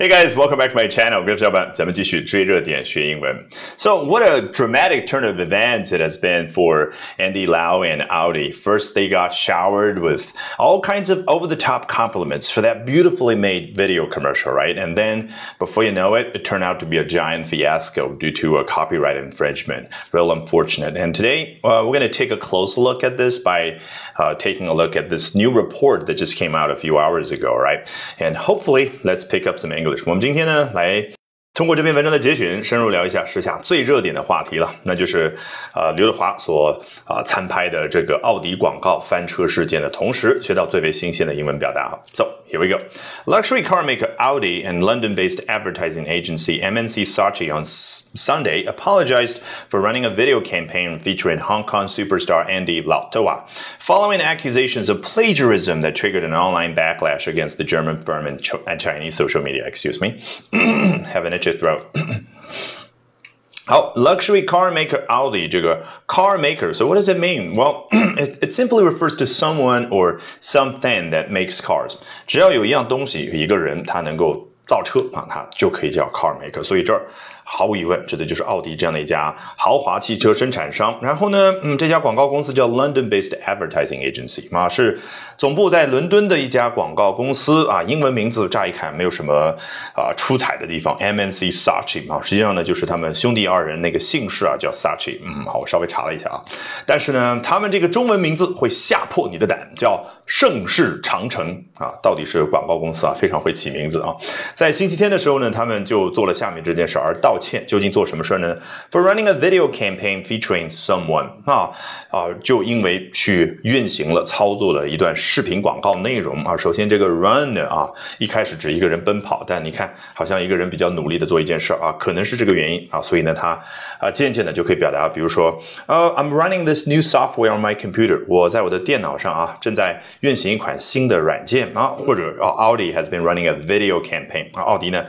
Hey guys, welcome back to my channel. 各位小伙伴，咱们继续追热点学英文。So, what a dramatic turn of events it has been for Andy Lau and Audi. First, they got showered with all kinds of over-the-top compliments for that beautifully made video commercial, right? And then, before you know it, it turned out to be a giant fiasco due to a copyright infringement. Real unfortunate. And today, uh, we're going to take a close look at this by uh, taking a look at this new report that just came out a few hours ago, right? And hopefully, let's pick up some 我们今天呢，来通过这篇文章的节选，深入聊一下时下最热点的话题了，那就是呃刘德华所啊参拍的这个奥迪广告翻车事件的同时，学到最为新鲜的英文表达。So here we go. Luxury car maker Audi and London-based advertising agency MNC Saatchi on Sunday apologized for running a video campaign featuring Hong Kong superstar Andy Lau Toa, following accusations of plagiarism that triggered an online backlash against the German firm and, Chinese social media. Excuse me, have an itchy throat. 好，luxury car maker Audi 这个 car maker. So what does it mean? Well, it, it simply refers to someone or something that makes cars. 只要有一样东西，一个人他能够造车啊，他就可以叫 car maker。所以这儿 毫无疑问，指的就是奥迪这样的一家豪华汽车生产商。然后呢，嗯，这家广告公司叫 London-based advertising agency，啊，是总部在伦敦的一家广告公司啊。英文名字乍一看没有什么啊出彩的地方，MNC Saatchi 啊，实际上呢就是他们兄弟二人那个姓氏啊叫 Saatchi。嗯，好，我稍微查了一下啊，但是呢，他们这个中文名字会吓破你的胆，叫盛世长城啊，到底是广告公司啊，非常会起名字啊。在星期天的时候呢，他们就做了下面这件事而到。道歉究竟做什么事儿呢？For running a video campaign featuring someone 啊啊，就因为去运行了操作了一段视频广告内容啊。首先这个 run 啊，一开始指一个人奔跑，但你看好像一个人比较努力的做一件事啊，可能是这个原因啊。所以呢，它啊渐渐的就可以表达，比如说呃，I'm running this new software on my computer，我在我的电脑上啊正在运行一款新的软件啊，或者啊，Audi has been running a video campaign 啊，奥迪呢。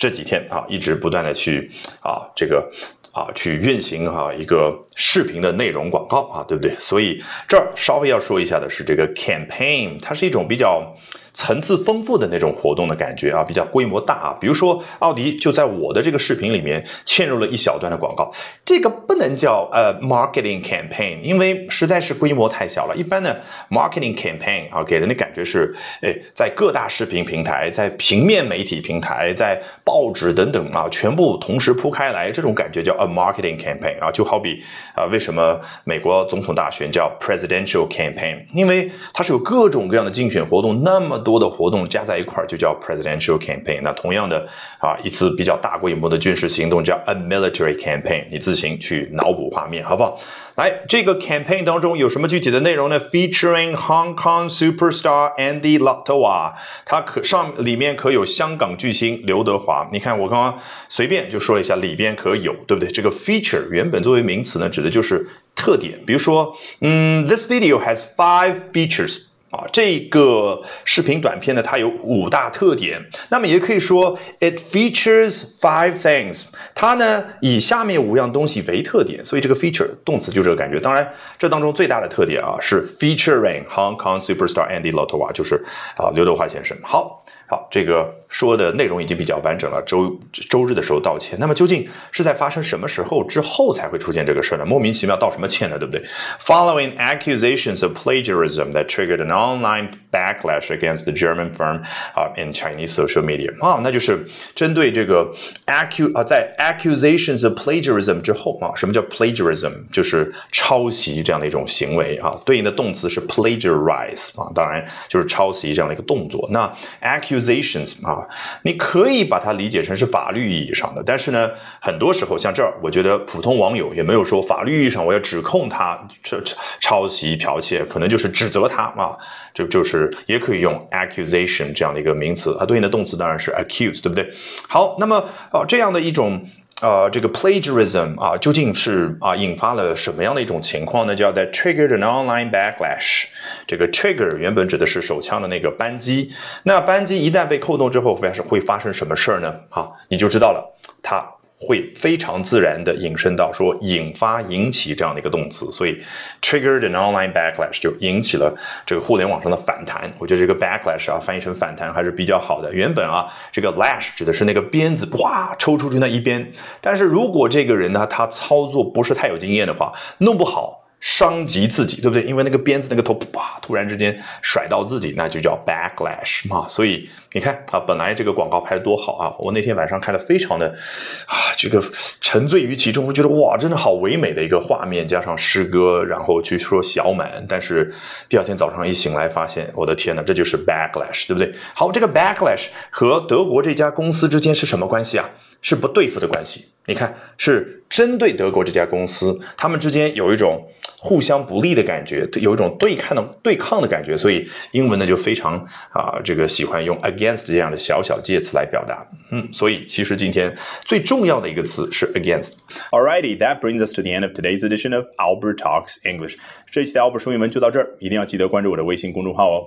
这几天啊，一直不断的去啊，这个啊，去运行哈一个视频的内容广告啊，对不对？所以这儿稍微要说一下的是，这个 campaign 它是一种比较。层次丰富的那种活动的感觉啊，比较规模大啊。比如说，奥迪就在我的这个视频里面嵌入了一小段的广告，这个不能叫呃 marketing campaign，因为实在是规模太小了。一般的 marketing campaign 啊，给人的感觉是，哎，在各大视频平台、在平面媒体平台、在报纸等等啊，全部同时铺开来，这种感觉叫 a marketing campaign 啊。就好比啊，为什么美国总统大选叫 presidential campaign？因为它是有各种各样的竞选活动，那么。多的活动加在一块儿就叫 presidential campaign。那同样的啊，一次比较大规模的军事行动叫 a military campaign。你自行去脑补画面，好不好？来，这个 campaign 当中有什么具体的内容呢？Featuring Hong Kong superstar Andy Lau，他可上里面可有香港巨星刘德华。你看我刚刚随便就说了一下，里边可有，对不对？这个 feature 原本作为名词呢，指的就是特点。比如说，嗯，This video has five features。啊，这个视频短片呢，它有五大特点。那么也可以说，it features five things。它呢以下面五样东西为特点，所以这个 feature 动词就这个感觉。当然，这当中最大的特点啊是 featuring Hong Kong superstar Andy Lau，就是啊刘德华先生。好。好，这个说的内容已经比较完整了。周周日的时候道歉，那么究竟是在发生什么时候之后才会出现这个事儿呢？莫名其妙道什么歉呢？对不对？Following accusations of plagiarism that triggered an online backlash against the German firm 啊 in Chinese social media 啊，那就是针对这个 accu 啊，在 accusations of plagiarism 之后啊，什么叫 plagiarism？就是抄袭这样的一种行为啊，对应的动词是 plagiarize 啊，当然就是抄袭这样的一个动作。那 accu accusations 啊，你可以把它理解成是法律意义上的，但是呢，很多时候像这儿，我觉得普通网友也没有说法律意义上我要指控他这抄袭剽窃，可能就是指责他啊，就就是也可以用 accusation 这样的一个名词，它对应的动词当然是 accuse，对不对？好，那么啊这样的一种。呃，这个 plagiarism 啊，究竟是啊引发了什么样的一种情况呢？叫 that triggered an online backlash。这个 trigger 原本指的是手枪的那个扳机，那扳机一旦被扣动之后，会是会发生什么事儿呢？好，你就知道了，它会非常自然的引申到说引发、引起这样的一个动词，所以 triggered an online backlash 就引起了这个互联网上的反弹。我觉得这个 backlash 啊，翻译成反弹还是比较好的。原本啊，这个 lash 指的是那个鞭子，哗抽出去那一鞭。但是如果这个人呢，他操作不是太有经验的话，弄不好。伤及自己，对不对？因为那个鞭子那个头啪，突然之间甩到自己，那就叫 backlash 嘛。所以你看啊，本来这个广告拍的多好啊，我那天晚上看的非常的啊，这个沉醉于其中，我觉得哇，真的好唯美的一个画面，加上诗歌，然后去说小满。但是第二天早上一醒来，发现我的天呐，这就是 backlash，对不对？好，这个 backlash 和德国这家公司之间是什么关系啊？是不对付的关系，你看是针对德国这家公司，他们之间有一种互相不利的感觉，有一种对抗的对抗的感觉，所以英文呢就非常啊这个喜欢用 against 这样的小小介词来表达，嗯，所以其实今天最重要的一个词是 against。Alrighty, that brings us to the end of today's edition of Albert Talks English。这一期的 Albert 说英文就到这儿，一定要记得关注我的微信公众号哦。